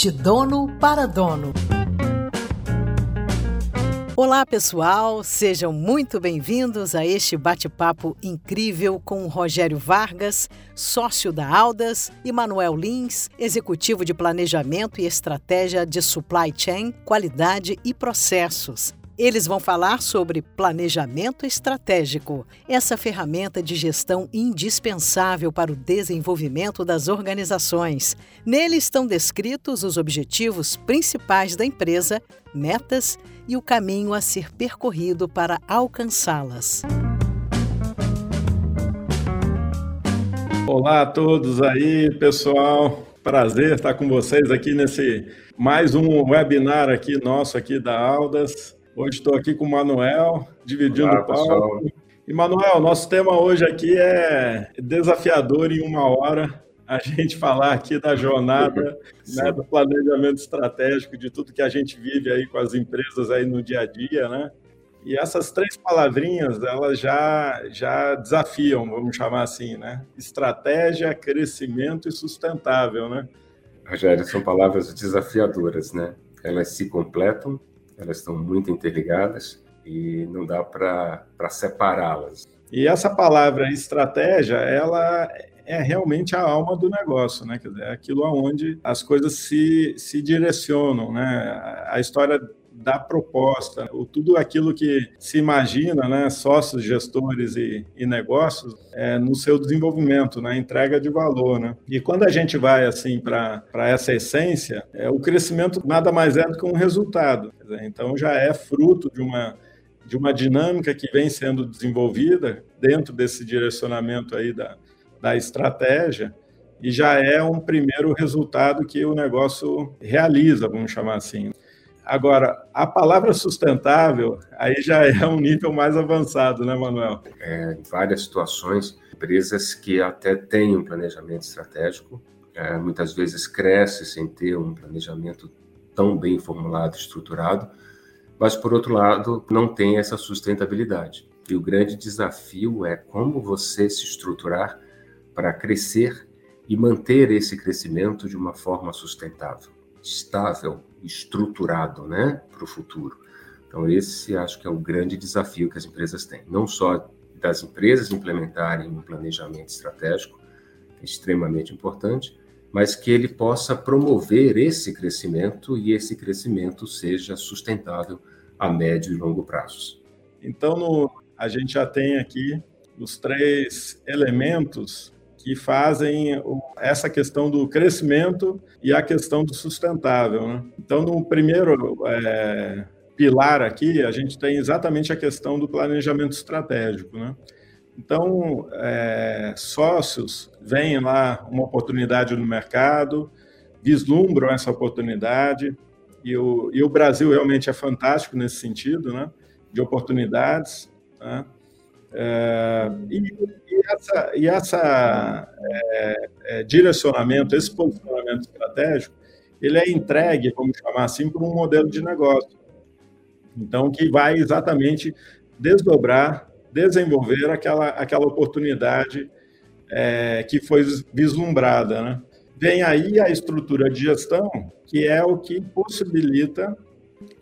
De dono para dono. Olá, pessoal, sejam muito bem-vindos a este bate-papo incrível com Rogério Vargas, sócio da Aldas, e Manuel Lins, executivo de planejamento e estratégia de supply chain, qualidade e processos. Eles vão falar sobre planejamento estratégico, essa ferramenta de gestão indispensável para o desenvolvimento das organizações. Nele estão descritos os objetivos principais da empresa, metas e o caminho a ser percorrido para alcançá-las. Olá a todos aí, pessoal. Prazer estar com vocês aqui nesse mais um webinar aqui nosso aqui da Aldas. Hoje estou aqui com o Manuel, dividindo Olá, o palco. Pessoal. E Manuel, nosso tema hoje aqui é desafiador em uma hora a gente falar aqui da jornada, né, do planejamento estratégico, de tudo que a gente vive aí com as empresas aí no dia a dia, né? E essas três palavrinhas, elas já, já desafiam, vamos chamar assim, né? Estratégia, crescimento e sustentável, né? Rogério, são palavras desafiadoras, né? Elas se completam, elas estão muito interligadas e não dá para separá-las. E essa palavra estratégia, ela é realmente a alma do negócio, né? É aquilo aonde as coisas se, se direcionam, né? A história da proposta, ou tudo aquilo que se imagina, né, sócios, gestores e, e negócios, é, no seu desenvolvimento, na entrega de valor. Né? E quando a gente vai assim para essa essência, é, o crescimento nada mais é do que um resultado. Dizer, então já é fruto de uma de uma dinâmica que vem sendo desenvolvida dentro desse direcionamento aí da, da estratégia e já é um primeiro resultado que o negócio realiza, vamos chamar assim. Agora, a palavra sustentável, aí já é um nível mais avançado, né, Manuel? É, em várias situações, empresas que até têm um planejamento estratégico, é, muitas vezes crescem sem ter um planejamento tão bem formulado, estruturado, mas, por outro lado, não tem essa sustentabilidade. E o grande desafio é como você se estruturar para crescer e manter esse crescimento de uma forma sustentável, estável, estruturado, né, para o futuro. Então esse acho que é o grande desafio que as empresas têm, não só das empresas implementarem um planejamento estratégico, é extremamente importante, mas que ele possa promover esse crescimento e esse crescimento seja sustentável a médio e longo prazos. Então, no, a gente já tem aqui os três elementos que fazem essa questão do crescimento e a questão do sustentável. Né? Então, no primeiro é, pilar aqui, a gente tem exatamente a questão do planejamento estratégico. Né? Então, é, sócios veem lá uma oportunidade no mercado, vislumbram essa oportunidade, e o, e o Brasil realmente é fantástico nesse sentido, né? de oportunidades. Né? É, e, e, essa, e essa é, é, direcionamento, esse posicionamento estratégico, ele é entregue, vamos chamar assim, por um modelo de negócio. Então, que vai exatamente desdobrar, desenvolver aquela, aquela oportunidade é, que foi vislumbrada. Né? Vem aí a estrutura de gestão, que é o que possibilita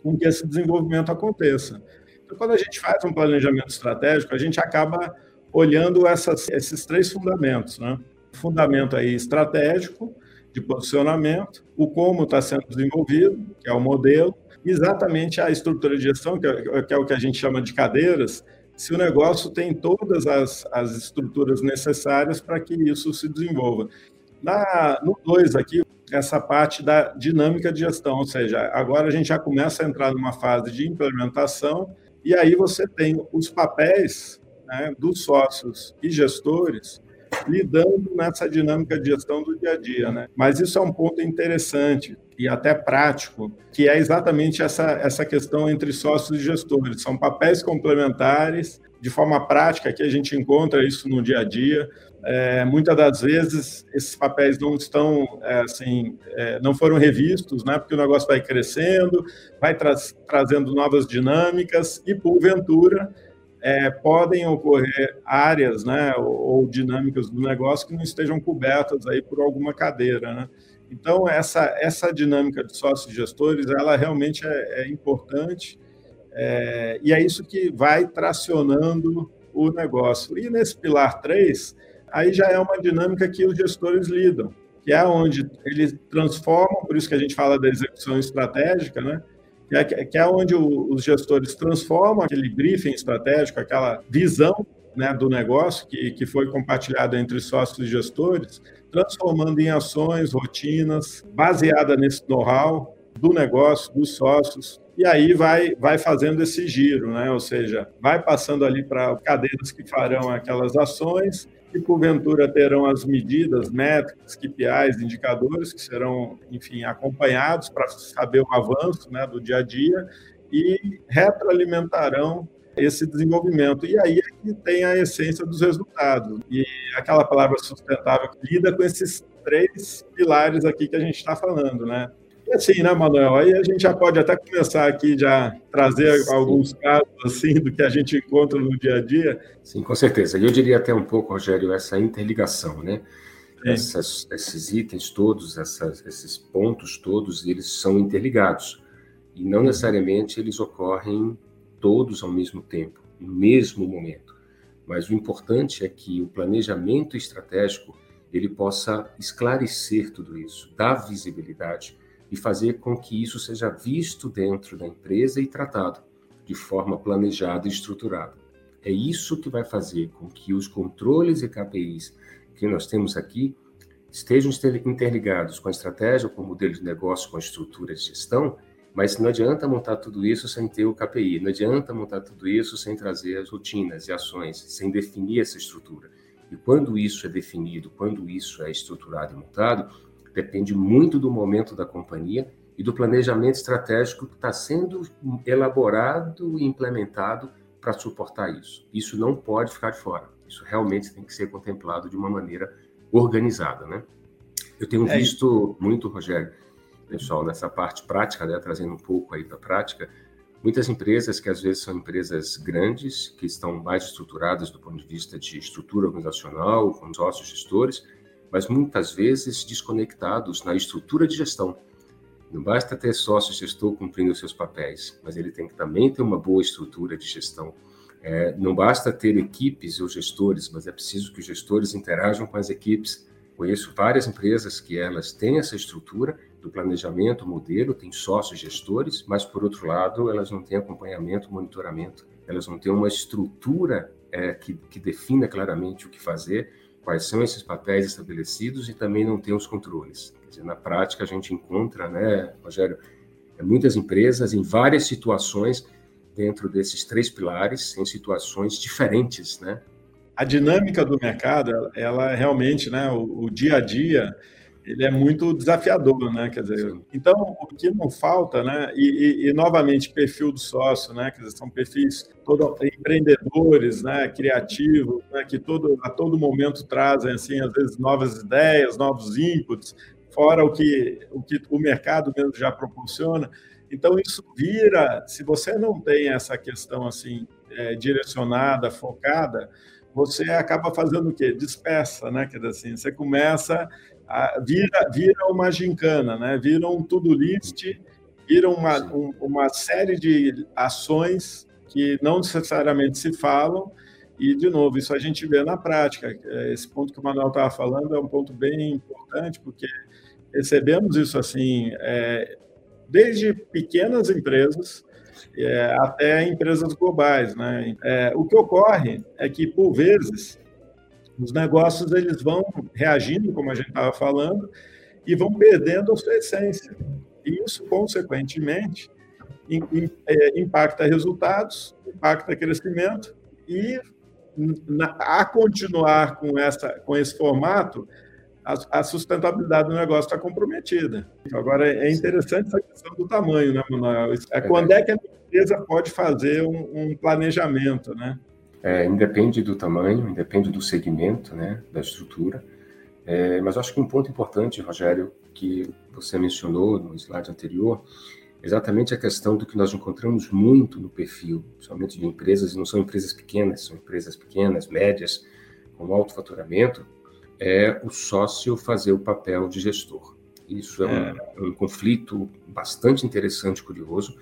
com que esse desenvolvimento aconteça. Então, quando a gente faz um planejamento estratégico, a gente acaba olhando essas, esses três fundamentos, né? Fundamento aí estratégico, de posicionamento, o como está sendo desenvolvido, que é o modelo, exatamente a estrutura de gestão, que é, é o que a gente chama de cadeiras, se o negócio tem todas as, as estruturas necessárias para que isso se desenvolva. Na, no 2 aqui, essa parte da dinâmica de gestão, ou seja, agora a gente já começa a entrar numa fase de implementação e aí você tem os papéis né, dos sócios e gestores lidando nessa dinâmica de gestão do dia a dia. Né? Mas isso é um ponto interessante e até prático, que é exatamente essa, essa questão entre sócios e gestores. São papéis complementares, de forma prática, que a gente encontra isso no dia a dia. É, muitas das vezes esses papéis não estão é, assim, é, não foram revistos, né? Porque o negócio vai crescendo, vai tra trazendo novas dinâmicas e porventura é, podem ocorrer áreas, né? Ou, ou, dinâmicas do negócio que não estejam cobertas aí por alguma cadeira, né? Então, essa, essa dinâmica de sócios gestores, ela realmente é, é importante é, e é isso que vai tracionando o negócio. E nesse pilar 3, aí já é uma dinâmica que os gestores lidam, que é onde eles transformam, por isso que a gente fala da execução estratégica, né? Que é, que é onde o, os gestores transformam aquele briefing estratégico, aquela visão né, do negócio que, que foi compartilhado entre sócios e gestores, transformando em ações, rotinas, baseada nesse know-how do negócio, dos sócios, e aí vai, vai fazendo esse giro, né? ou seja, vai passando ali para cadeiras que farão aquelas ações que porventura terão as medidas, métricas, KPIs, indicadores que serão, enfim, acompanhados para saber o avanço né, do dia a dia e retroalimentarão esse desenvolvimento. E aí é que tem a essência dos resultados. E aquela palavra sustentável que lida com esses três pilares aqui que a gente está falando, né? E assim, né, Manuel? Aí a gente já pode até começar aqui já trazer Sim. alguns casos assim do que a gente encontra no dia a dia. Sim, com certeza. E eu diria até um pouco, Rogério, essa interligação, né? Essas, esses itens todos, essas, esses pontos todos, eles são interligados. E não necessariamente eles ocorrem todos ao mesmo tempo, no mesmo momento. Mas o importante é que o planejamento estratégico ele possa esclarecer tudo isso, dar visibilidade e fazer com que isso seja visto dentro da empresa e tratado de forma planejada e estruturada. É isso que vai fazer com que os controles e KPIs que nós temos aqui estejam interligados com a estratégia, com o modelo de negócio, com a estrutura de gestão, mas não adianta montar tudo isso sem ter o KPI, não adianta montar tudo isso sem trazer as rotinas e ações, sem definir essa estrutura. E quando isso é definido, quando isso é estruturado e montado, depende muito do momento da companhia e do planejamento estratégico que está sendo elaborado e implementado para suportar isso. Isso não pode ficar de fora. Isso realmente tem que ser contemplado de uma maneira organizada, né? Eu tenho é visto muito, Rogério, pessoal, nessa parte prática, né, trazendo um pouco aí da prática, muitas empresas que às vezes são empresas grandes, que estão mais estruturadas do ponto de vista de estrutura organizacional, com sócios gestores, mas muitas vezes desconectados na estrutura de gestão. Não basta ter sócio gestor cumprindo seus papéis, mas ele tem que também ter uma boa estrutura de gestão. É, não basta ter equipes ou gestores, mas é preciso que os gestores interajam com as equipes. Conheço várias empresas que elas têm essa estrutura do planejamento, modelo, tem sócios gestores, mas por outro lado elas não têm acompanhamento, monitoramento, elas não têm uma estrutura é, que, que defina claramente o que fazer quais são esses papéis estabelecidos e também não tem os controles. Quer dizer, na prática, a gente encontra, né, Rogério, é, muitas empresas em várias situações dentro desses três pilares, em situações diferentes, né? A dinâmica do mercado, ela realmente, né, o, o dia a dia, ele é muito desafiador, né? Quer dizer, então o que não falta, né? E, e, e, novamente perfil do sócio, né? Quer dizer, são perfis todo empreendedores, né? Criativos, né? Que todo a todo momento trazem assim às vezes novas ideias, novos inputs, fora o que o que o mercado mesmo já proporciona. Então isso vira, se você não tem essa questão assim é, direcionada, focada, você acaba fazendo o quê? Dispersa, né? Quer dizer assim, você começa vira, vira uma gincana, né? vira um to-do list, vira uma, um, uma série de ações que não necessariamente se falam, e, de novo, isso a gente vê na prática. Esse ponto que o Manuel estava falando é um ponto bem importante, porque recebemos isso assim, é, desde pequenas empresas é, até empresas globais. Né? É, o que ocorre é que, por vezes, os negócios eles vão reagindo, como a gente estava falando, e vão perdendo a sua essência. E isso, consequentemente, é, impacta resultados, impacta crescimento e a continuar com, essa, com esse formato, a, sustentabilidade do negócio está comprometida. Agora, é interessante essa questão do tamanho, né, Manuel? É quando é que a empresa pode fazer um, um planejamento, né? É, independe do tamanho, independe do segmento, né, da estrutura. É, mas acho que um ponto importante, Rogério, que você mencionou no slide anterior, exatamente a questão do que nós encontramos muito no perfil, principalmente de empresas, e não são empresas pequenas, são empresas pequenas, médias, com alto faturamento, é o sócio fazer o papel de gestor. Isso é, um, é. um conflito bastante interessante, curioso.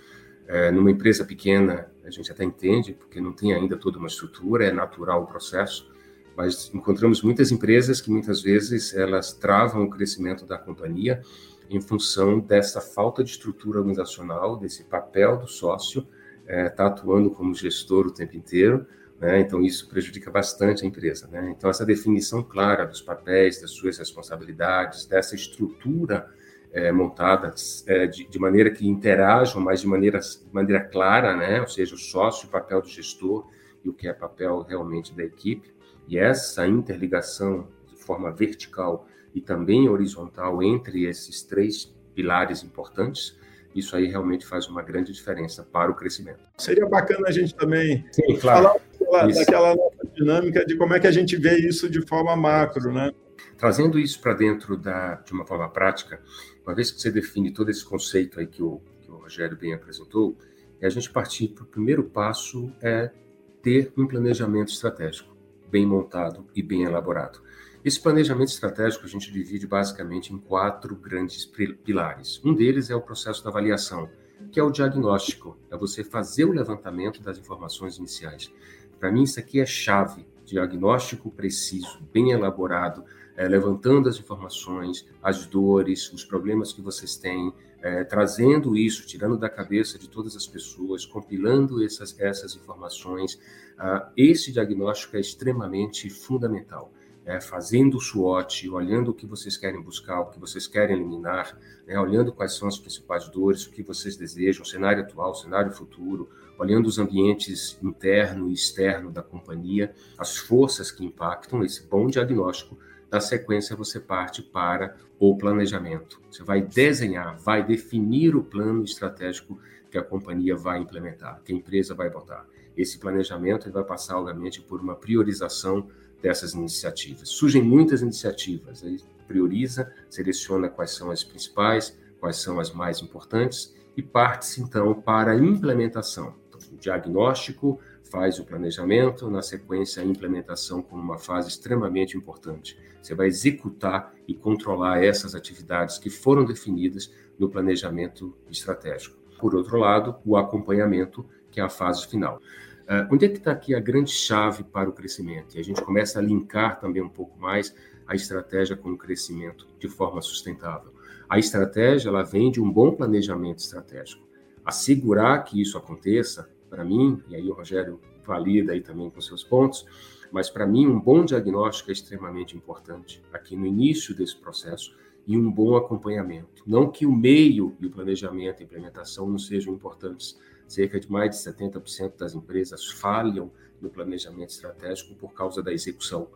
É, numa empresa pequena, a gente até entende, porque não tem ainda toda uma estrutura, é natural o processo, mas encontramos muitas empresas que muitas vezes elas travam o crescimento da companhia em função dessa falta de estrutura organizacional, desse papel do sócio, está é, tá atuando como gestor o tempo inteiro, né? então isso prejudica bastante a empresa. Né? Então, essa definição clara dos papéis, das suas responsabilidades, dessa estrutura é, montada é, de, de, maneira que interajam, mas de maneira, de maneira clara, né? ou seja, o sócio, o papel do gestor e o que é papel realmente da equipe, e essa interligação de forma vertical e também horizontal entre esses três pilares importantes, isso aí realmente faz uma grande diferença para o crescimento. Seria bacana a gente também Sim, claro. falar daquela, daquela dinâmica de como é que a gente vê isso de forma macro, né? Trazendo isso para dentro da, de uma forma prática, uma vez que você define todo esse conceito aí que o, que o Rogério bem apresentou, é a gente partir para o primeiro passo é ter um planejamento estratégico bem montado e bem elaborado. Esse planejamento estratégico a gente divide basicamente em quatro grandes pilares. Um deles é o processo da avaliação, que é o diagnóstico, é você fazer o levantamento das informações iniciais. Para mim, isso aqui é chave: diagnóstico preciso, bem elaborado, é, levantando as informações, as dores, os problemas que vocês têm, é, trazendo isso, tirando da cabeça de todas as pessoas, compilando essas, essas informações. Ah, esse diagnóstico é extremamente fundamental. É, fazendo o SWOT, olhando o que vocês querem buscar, o que vocês querem eliminar, né, olhando quais são as principais dores, o que vocês desejam, o cenário atual, o cenário futuro, olhando os ambientes interno e externo da companhia, as forças que impactam, esse bom diagnóstico na sequência, você parte para o planejamento. Você vai desenhar, vai definir o plano estratégico que a companhia vai implementar, que a empresa vai botar. Esse planejamento vai passar, obviamente, por uma priorização dessas iniciativas. Surgem muitas iniciativas, aí prioriza, seleciona quais são as principais, quais são as mais importantes e parte-se então para a implementação. Então, o diagnóstico, faz o planejamento, na sequência a implementação como uma fase extremamente importante. Você vai executar e controlar essas atividades que foram definidas no planejamento estratégico. Por outro lado, o acompanhamento, que é a fase final. Uh, onde é que está aqui a grande chave para o crescimento? E a gente começa a linkar também um pouco mais a estratégia com o crescimento de forma sustentável. A estratégia ela vem de um bom planejamento estratégico. Assegurar que isso aconteça para mim, e aí o Rogério valida aí também com seus pontos, mas para mim um bom diagnóstico é extremamente importante aqui no início desse processo e um bom acompanhamento. Não que o meio e o planejamento e implementação não sejam importantes. Cerca de mais de 70% das empresas falham no planejamento estratégico por causa da execução.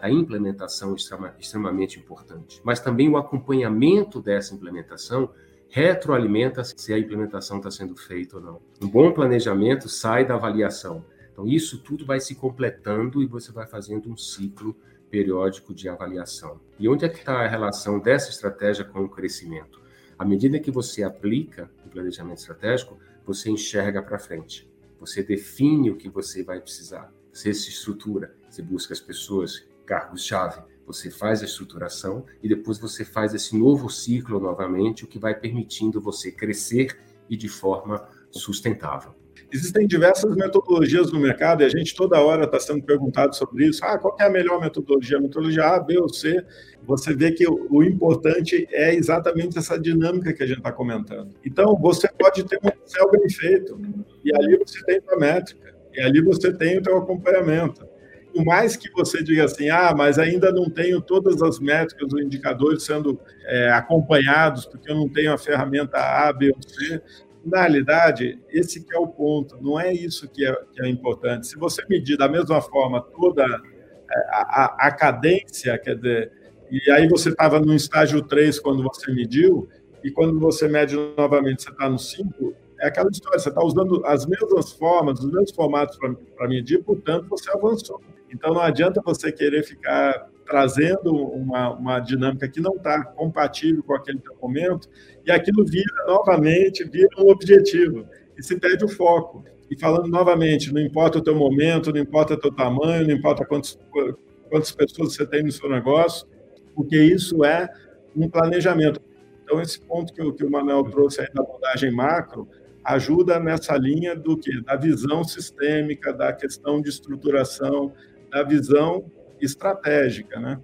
A implementação é extremamente importante, mas também o acompanhamento dessa implementação retroalimenta se a implementação está sendo feita ou não. Um bom planejamento sai da avaliação. Então, isso tudo vai se completando e você vai fazendo um ciclo periódico de avaliação. E onde é que está a relação dessa estratégia com o crescimento? À medida que você aplica o planejamento estratégico, você enxerga para frente. Você define o que você vai precisar. Você se estrutura, você busca as pessoas, cargos-chave, você faz a estruturação e depois você faz esse novo ciclo novamente, o que vai permitindo você crescer e de forma sustentável. Existem diversas metodologias no mercado e a gente toda hora está sendo perguntado sobre isso. Ah, qual é a melhor metodologia? Metodologia A, B ou C? Você vê que o, importante é exatamente essa dinâmica que a gente está comentando. Então, você pode ter um Excel bem feito e ali você tem a métrica e ali você tem o seu acompanhamento por mais que você diga assim, ah, mas ainda não tenho todas as métricas, os indicadores sendo é, acompanhados, porque eu não tenho a ferramenta A, B ou C, na realidade, esse que é o ponto, não é isso que é, que é importante. Se você medir da mesma forma toda é, a, a, a cadência, quer dizer, e aí você estava no estágio 3 quando você mediu, e quando você mede novamente, você está no 5, é aquela história, você está usando as mesmas formas, os mesmos formatos para medir, portanto, você avançou. Então, não adianta você querer ficar trazendo uma, uma dinâmica que não está compatível com aquele momento, e aquilo vira novamente, vira um objetivo, e se perde o foco. E falando novamente, não importa o teu momento, não importa o teu tamanho, não importa quantos, quantas pessoas você tem no seu negócio, porque isso é um planejamento. Então, esse ponto que que o Manuel trouxe aí da abordagem macro ajuda nessa linha do que? Da visão sistêmica, da questão de estruturação, da visão estratégica, né?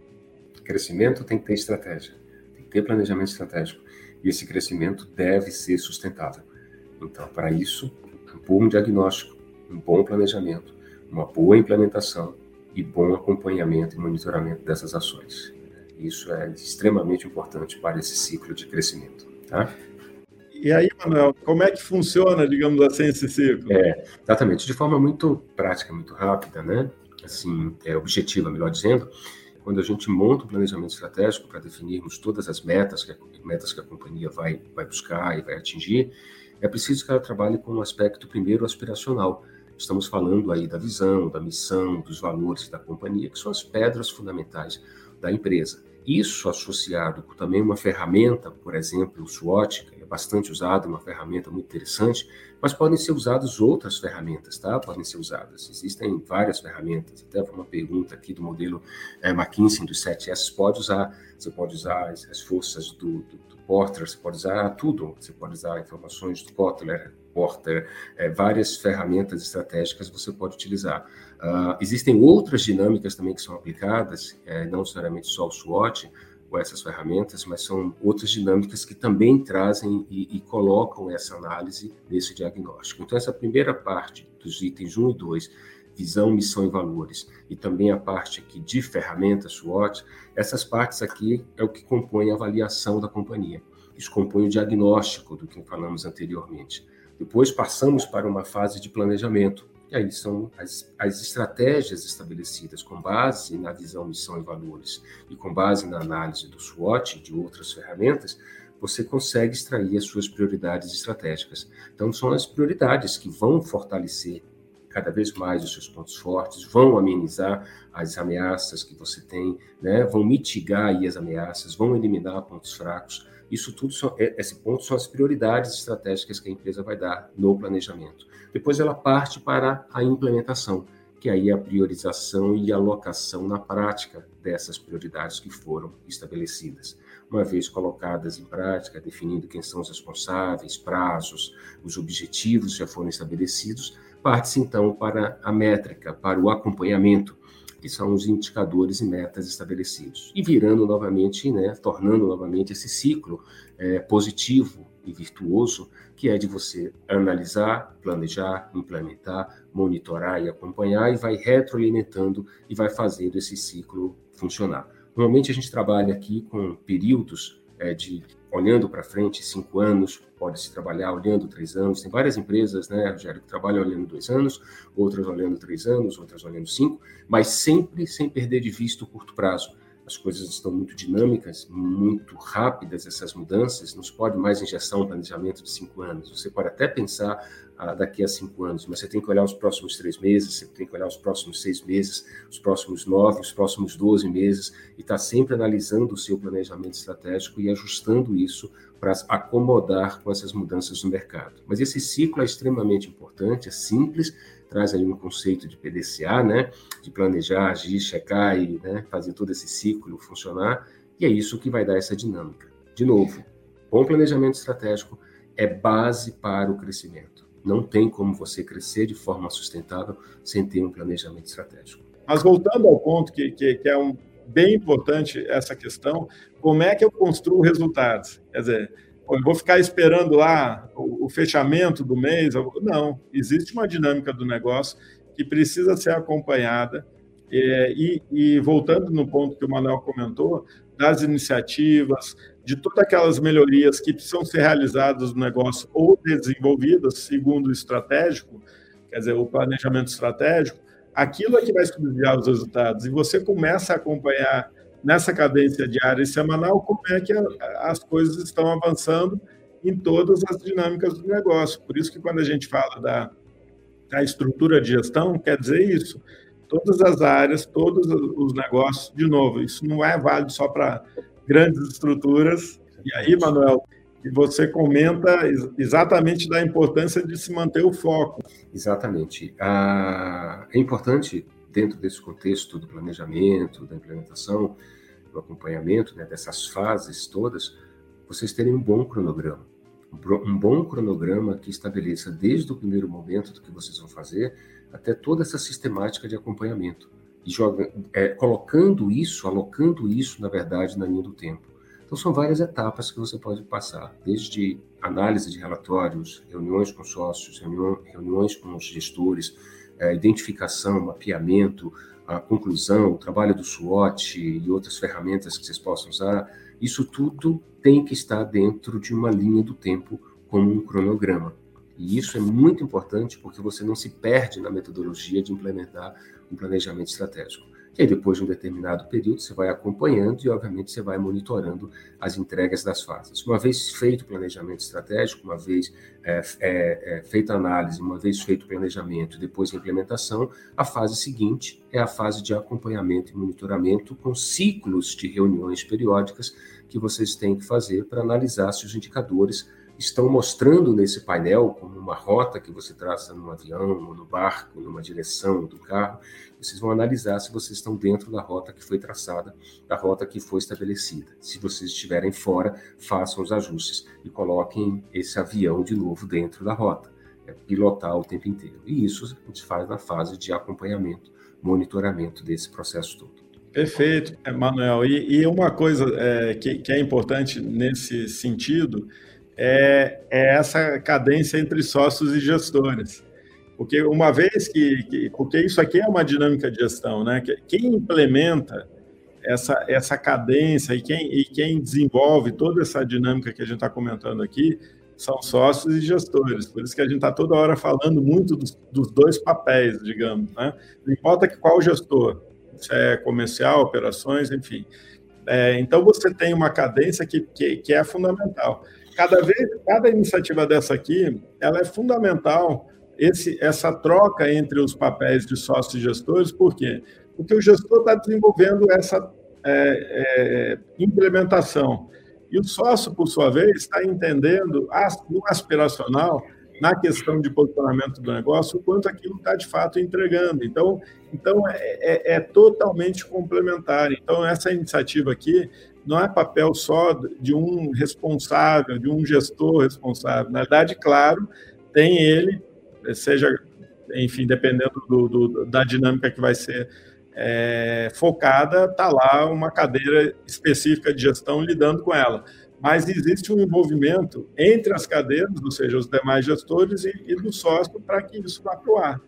Crescimento tem que ter estratégia, tem que ter planejamento estratégico. E esse crescimento deve ser sustentável. Então, para isso, um bom diagnóstico, um bom planejamento, uma boa implementação e bom acompanhamento e monitoramento dessas ações. Isso é extremamente importante para esse ciclo de crescimento. Tá? E aí, Manuel, como é que funciona, digamos assim, esse ciclo? É, exatamente, de forma muito prática, muito rápida, né? Assim, é objetiva, melhor dizendo, quando a gente monta um planejamento estratégico para definirmos todas as metas que a, metas que a companhia vai, vai buscar e vai atingir, é preciso que ela trabalhe com um aspecto primeiro aspiracional. Estamos falando aí da visão, da missão, dos valores da companhia, que são as pedras fundamentais da empresa. Isso associado com também uma ferramenta, por exemplo, o SWOT, que é bastante usado, uma ferramenta muito interessante, mas podem ser usadas outras ferramentas, tá? Podem ser usadas. Existem várias ferramentas. Até uma pergunta aqui do modelo é, McKinsey dos 7S, pode usar, você pode usar as, as forças do, do, do Porter, você pode usar tudo, você pode usar informações do Kotler, Porter, é, várias ferramentas estratégicas você pode utilizar. Uh, existem outras dinâmicas também que são aplicadas, é, não necessariamente só o SWOT, ou essas ferramentas, mas são outras dinâmicas que também trazem e, e, colocam essa análise nesse diagnóstico. Então, essa primeira parte dos itens 1 e 2, visão, missão e valores, e também a parte aqui de ferramentas SWOT, essas partes aqui é o que compõe a avaliação da companhia. Isso compõe o diagnóstico do que falamos anteriormente. Depois passamos para uma fase de planejamento, e aí são as, as estratégias estabelecidas com base na visão, missão e valores e com base na análise do SWOT e de outras ferramentas, você consegue extrair as suas prioridades estratégicas. Então, são as prioridades que vão fortalecer cada vez mais os seus pontos fortes, vão amenizar as ameaças que você tem, né? vão mitigar as ameaças, vão eliminar pontos fracos. Isso tudo, são, é, esse ponto são as prioridades estratégicas que a empresa vai dar no planejamento. Depois ela parte para a implementação, que aí é a priorização e alocação na prática dessas prioridades que foram estabelecidas. Uma vez colocadas em prática, definindo quem são os responsáveis, prazos, os objetivos já foram estabelecidos, parte-se então para a métrica, para o acompanhamento, que são os indicadores e metas estabelecidos. E virando novamente, né, tornando novamente esse ciclo é, positivo e virtuoso, que é de você analisar, planejar, implementar, monitorar e acompanhar, e vai retroalimentando e vai fazendo esse ciclo funcionar. Normalmente a gente trabalha aqui com períodos é, de olhando para frente, cinco anos, pode se trabalhar olhando três anos. Tem várias empresas, né, Rogério, que trabalham olhando dois anos, outras olhando três anos, outras olhando cinco, mas sempre sem perder de vista o curto prazo as coisas estão muito dinâmicas, muito rápidas essas mudanças, não se pode mais injeção um planejamento de cinco anos. Você pode até pensar ah, daqui a cinco anos, mas você tem que olhar os próximos três meses, você tem que olhar os próximos seis meses, os próximos nove, os próximos doze meses, e estar tá sempre analisando o seu planejamento estratégico e ajustando isso para acomodar com essas mudanças no mercado. Mas esse ciclo é extremamente importante, é simples, traz aí um conceito de PDCA, né, de planejar, agir, checar e né, fazer todo esse ciclo funcionar, e é isso que vai dar essa dinâmica. De novo, bom planejamento estratégico é base para o crescimento. Não tem como você crescer de forma sustentável sem ter um planejamento estratégico. Mas voltando ao ponto que, que, que é um, bem importante essa questão, como é que eu construo resultados? Quer dizer, eu vou ficar esperando lá o, o fechamento do mês. Não, existe uma dinâmica do negócio que precisa ser acompanhada. É, e, e, voltando no ponto que o Manuel comentou, das iniciativas, de todas aquelas melhorias que precisam ser realizadas no negócio ou desenvolvidas segundo o estratégico, quer dizer, o planejamento estratégico, aquilo é que vai subsidiar os resultados. E você começa a acompanhar nessa cadência diária e semanal, como é que a, as coisas estão avançando em todas as dinâmicas do negócio. Por isso que quando a gente fala da, da estrutura de gestão, quer dizer isso. Todas as áreas, todos os negócios, de novo, isso não é válido só para grandes estruturas. E aí, Manuel, e você comenta exatamente da importância de se manter o foco. Exatamente. Ah, é importante dentro desse contexto do planejamento, da implementação, no acompanhamento né, dessas fases todas, vocês terem um bom cronograma. Um bom cronograma que estabeleça desde o primeiro momento do que vocês vão fazer até toda essa sistemática de acompanhamento. E joga, é, colocando isso, alocando isso, na verdade, na linha do tempo. Então, são várias etapas que você pode passar, desde análise de relatórios, reuniões com sócios, reuniões com os gestores, é, identificação, mapeamento, a conclusão, o trabalho do SWOT e outras ferramentas que vocês possam usar, isso tudo tem que estar dentro de uma linha do tempo como um cronograma. E isso é muito importante porque você não se perde na metodologia de implementar um planejamento estratégico. E aí, depois de um determinado período, você vai acompanhando e, obviamente, você vai monitorando as entregas das fases. Uma vez feito o planejamento estratégico, uma vez é, é, é, feita a análise, uma vez feito o planejamento depois a implementação, a fase seguinte é a fase de acompanhamento e monitoramento com ciclos de reuniões periódicas que vocês têm que fazer para analisar se os indicadores estão mostrando nesse painel, como uma rota que você traça no avião, no barco, numa direção do carro, vocês vão analisar se vocês estão dentro da rota que foi traçada, da rota que foi estabelecida. Se vocês estiverem fora, façam os ajustes e coloquem esse avião de novo dentro da rota. É pilotar o tempo inteiro. E isso a gente faz na fase de acompanhamento, monitoramento desse processo todo. Perfeito, Manuel. E, e uma coisa é, que, que é importante nesse sentido é, é essa cadência entre sócios e gestores. Porque uma vez que, que, Porque isso aqui é uma dinâmica de gestão, né? Quem implementa essa, essa cadência e quem, e quem desenvolve toda essa dinâmica que a gente está comentando aqui são sócios e gestores. Por isso que a gente está toda hora falando muito dos, dos, dois papéis, digamos. Né? Não importa que qual gestor, se é comercial, operações, enfim. É, então você tem uma cadência que, que, que é fundamental cada vez, cada iniciativa dessa aqui, ela é fundamental esse, essa troca entre os papéis de sócios e gestores, por quê? Porque o gestor está desenvolvendo essa é, é, implementação. E o sócio, por sua vez, está entendendo no aspiracional, na questão de posicionamento do negócio, o quanto aquilo está de fato entregando. Então, então é, é, é totalmente complementar. Então, essa iniciativa aqui, não é papel só de um responsável, de um gestor responsável. Na verdade, claro, tem ele, seja, enfim, dependendo do, do, da dinâmica que vai ser é, focada, está lá uma cadeira específica de gestão lidando com ela. Mas existe um envolvimento entre as cadeiras, ou seja, os demais gestores e, e do sócio, para que isso vá para o ar.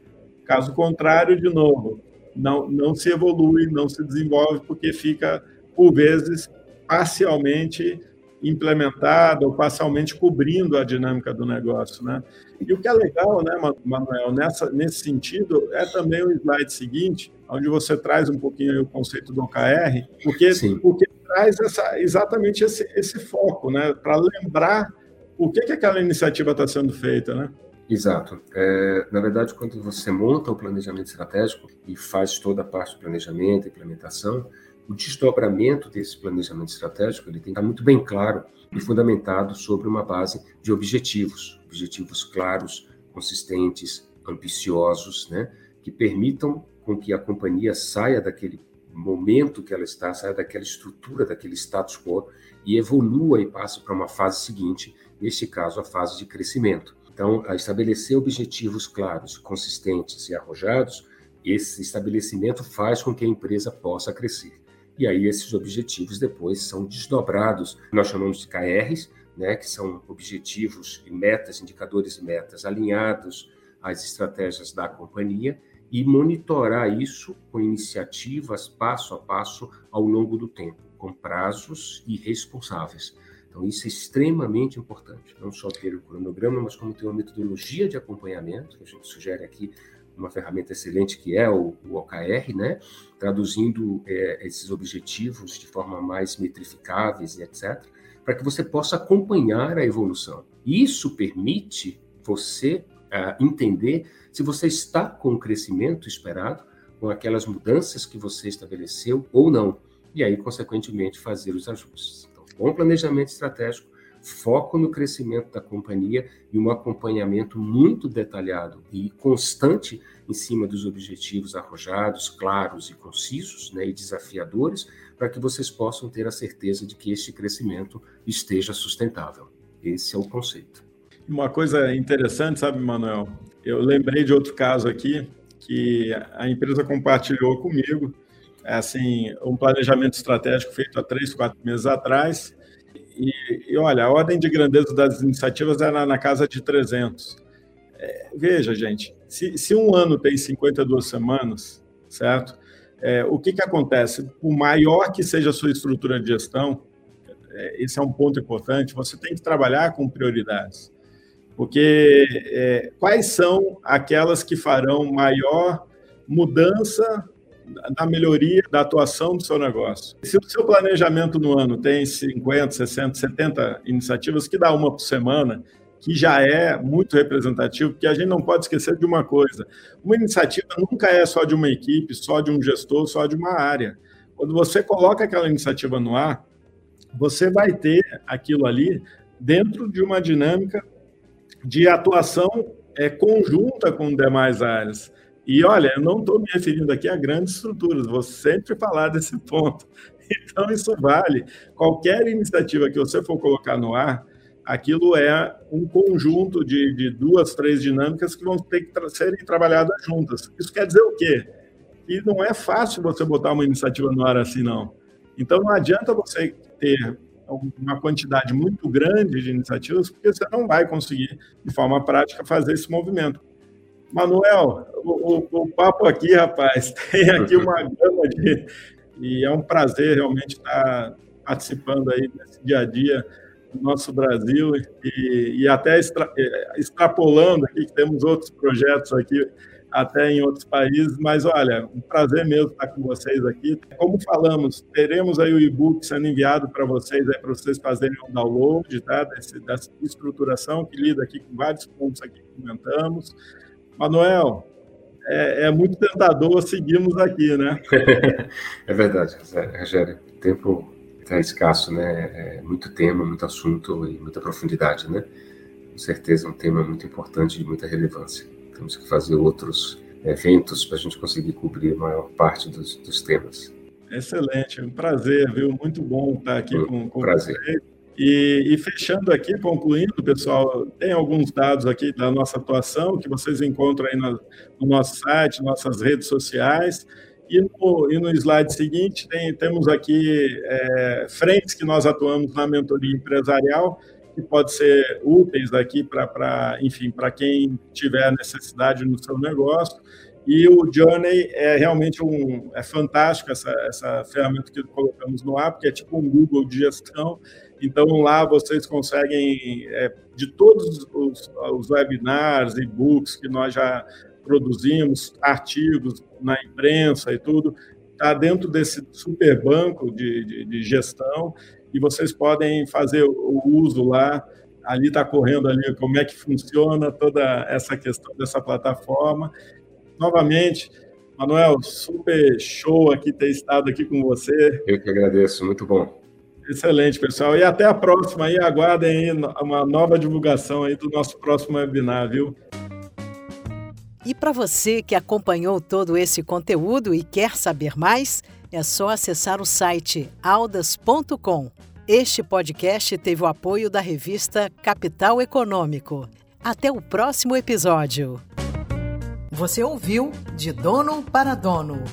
Caso contrário, de novo, não, não se evolui, não se desenvolve, porque fica, por vezes, parcialmente implementada ou parcialmente cobrindo a dinâmica do negócio, né? E o que é legal, né, Manuel, nessa, nesse sentido, é também o slide seguinte, onde você traz um pouquinho o conceito do OKR, porque, porque traz essa, exatamente esse, esse foco, né, para lembrar o que, que aquela iniciativa está sendo feita, né? Exato. É, na verdade, quando você monta o planejamento estratégico e faz toda a parte do planejamento, implementação, o desdobramento desse planejamento estratégico ele tem que estar muito bem claro e fundamentado sobre uma base de objetivos, objetivos claros, consistentes, ambiciosos, né, que permitam com que a companhia saia daquele momento que ela está, saia daquela estrutura, daquele status quo e evolua e passe para uma fase seguinte, neste caso a fase de crescimento. Então, a estabelecer objetivos claros, consistentes e arrojados, esse estabelecimento faz com que a empresa possa crescer. E aí esses objetivos depois são desdobrados, nós chamamos de KRs, né, que são objetivos e metas, indicadores e metas alinhados às estratégias da companhia e monitorar isso com iniciativas passo a passo ao longo do tempo, com prazos e responsáveis. Então, isso é extremamente importante, não só ter o cronograma, mas como ter uma metodologia de acompanhamento, que a gente sugere aqui uma ferramenta excelente que é o, o OKR, né? traduzindo é, esses objetivos de forma mais metrificáveis e etc., para que você possa acompanhar a evolução. Isso permite você uh, entender se você está com o crescimento esperado, com aquelas mudanças que você estabeleceu ou não, e aí, consequentemente, fazer os ajustes. Então, bom planejamento estratégico foco no crescimento da companhia e um acompanhamento muito detalhado e constante em cima dos objetivos arrojados, claros e concisos né, e desafiadores, para que vocês possam ter a certeza de que este crescimento esteja sustentável. Esse é o conceito. Uma coisa interessante, sabe, Manuel? Eu lembrei de outro caso aqui que a empresa compartilhou comigo, assim, um planejamento estratégico feito há três, quatro meses atrás. E, e olha, a ordem de grandeza das iniciativas era na casa de 300. É, veja, gente, se, se, um ano tem 52 semanas, certo? É, o que, que acontece? Por maior que seja a sua estrutura de gestão, é, esse é um ponto importante, você tem que trabalhar com prioridades. Porque é, quais são aquelas que farão maior mudança na melhoria da atuação do seu negócio? Se o seu planejamento no ano tem 50, 60, 70 iniciativas, que dá uma por semana, que já é muito representativo, porque a gente não pode esquecer de uma coisa: uma iniciativa nunca é só de uma equipe, só de um gestor, só de uma área. Quando você coloca aquela iniciativa no ar, você vai ter aquilo ali dentro de uma dinâmica de atuação é, conjunta com demais áreas. E olha, eu não estou me referindo aqui a grandes estruturas, vou sempre falar desse ponto. Então, isso vale. Qualquer iniciativa que você for colocar no ar, aquilo é um conjunto de, de duas, três dinâmicas que vão ter que tra serem trabalhadas juntas. Isso quer dizer o quê? Que não é fácil você botar uma iniciativa no ar assim, não. Então, não adianta você ter uma quantidade muito grande de iniciativas, porque você não vai conseguir, de forma prática, fazer esse movimento. Manuel, o, o, o papo aqui, rapaz, tem aqui uma gama de. E é um prazer realmente estar participando aí desse dia a dia do nosso Brasil e, e até extra, é, extrapolando aqui, que temos outros projetos aqui até em outros países, mas olha, um prazer mesmo estar com vocês aqui. Como falamos, teremos aí o e-book sendo enviado para vocês, para vocês fazerem um download tá? Desse, dessa estruturação que lida aqui com vários pontos aqui que comentamos. Manuel, é, é muito tentador seguirmos aqui, né? é verdade, Rogério. O tempo está escasso, né? É muito tema, muito assunto e muita profundidade, né? Com certeza é um tema muito importante e de muita relevância. Temos que fazer outros eventos para a gente conseguir cobrir a maior parte dos, dos temas. Excelente, um prazer, viu? Muito bom estar aqui um com, com prazer. você. E, e, fechando aqui, concluindo, pessoal, tem alguns dados aqui da nossa atuação que vocês encontram aí no, no nosso site, nossas redes sociais. E no, e no slide seguinte, tem, temos aqui é, frentes que nós atuamos na mentoria empresarial que pode ser úteis aqui para, enfim, para quem tiver necessidade no seu negócio. E o Journey é realmente um, é fantástico essa, essa ferramenta que colocamos no ar, porque é tipo um Google de gestão. Então lá vocês conseguem, é, de todos os, os webinars, e-books que nós já produzimos, artigos na imprensa e tudo, está dentro desse super banco de, de, de gestão e vocês podem fazer o uso lá. Ali está correndo ali como é que funciona toda essa questão dessa plataforma. Novamente, Manuel, super show aqui ter estado aqui com você. Eu que agradeço, muito bom. Excelente, pessoal. E até a próxima aí, aguardem aí uma nova divulgação aí do nosso próximo webinar, viu? E para você que acompanhou todo esse conteúdo e quer saber mais, é só acessar o site audas.com. Este podcast teve o apoio da revista Capital Econômico. Até o próximo episódio. Você ouviu De Dono para Dono.